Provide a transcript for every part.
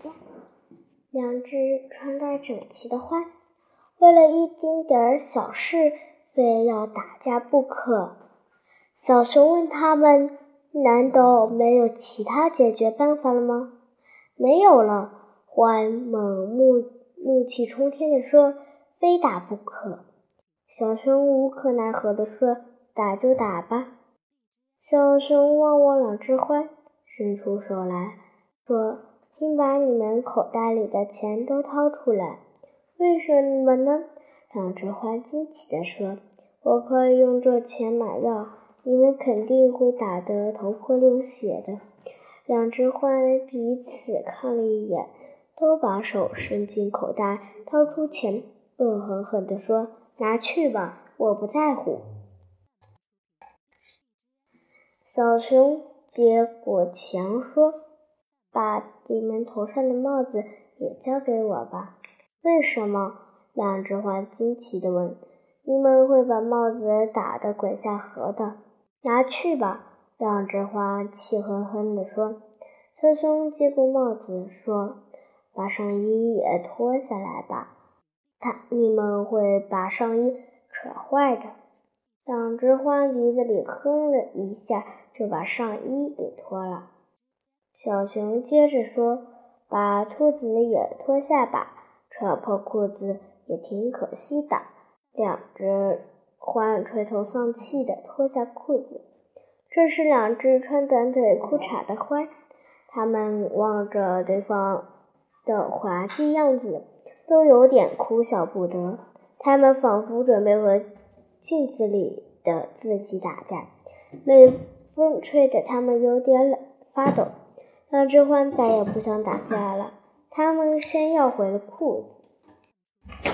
架。两只穿戴整齐的獾，为了一丁点儿小事，非要打架不可。小熊问他们：“难道没有其他解决办法了吗？”“没有了。”獾猛怒怒气冲天地说：“非打不可。”小熊无可奈何地说：“打就打吧。”小熊望望两只獾，伸出手来说。请把你们口袋里的钱都掏出来。为什么呢？两只花惊奇地说：“我可以用这钱买药，你们肯定会打得头破流血的。”两只花彼此看了一眼，都把手伸进口袋，掏出钱，恶狠狠地说：“拿去吧，我不在乎。”小熊接过钱说。把你们头上的帽子也交给我吧。为什么？两只花惊奇地问。你们会把帽子打得滚下河的。拿去吧。两只花气哼哼地说。小熊接过帽子说：“把上衣也脱下来吧。”他，你们会把上衣扯坏的。两只花鼻子里哼了一下，就把上衣给脱了。小熊接着说：“把兔子也脱下吧，扯破裤子也挺可惜的。”两只獾垂头丧气地脱下裤子。这是两只穿短腿裤衩的獾，它们望着对方的滑稽样子，都有点哭笑不得。它们仿佛准备和镜子里的自己打架，冷风吹得它们有点冷发抖。两只獾再也不想打架了，他们先要回了裤子。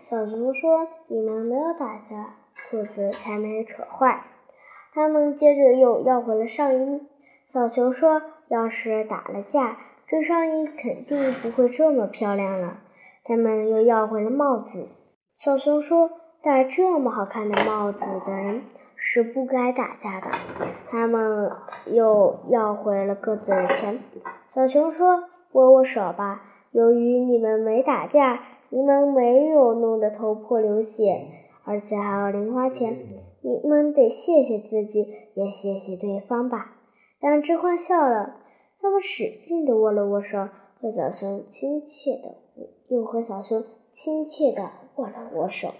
小熊说：“你们没有打架，裤子才没扯坏。”他们接着又要回了上衣。小熊说：“要是打了架，这上衣肯定不会这么漂亮了。”他们又要回了帽子。小熊说：“戴这么好看的帽子的人。”是不该打架的。他们又要回了各自的钱。小熊说：“握握手吧。由于你们没打架，你们没有弄得头破流血，而且还有零花钱。你们得谢谢自己，也谢谢对方吧。”两只獾笑了。他们使劲地握了握手，和小熊亲切的又和小熊亲切地握了握手。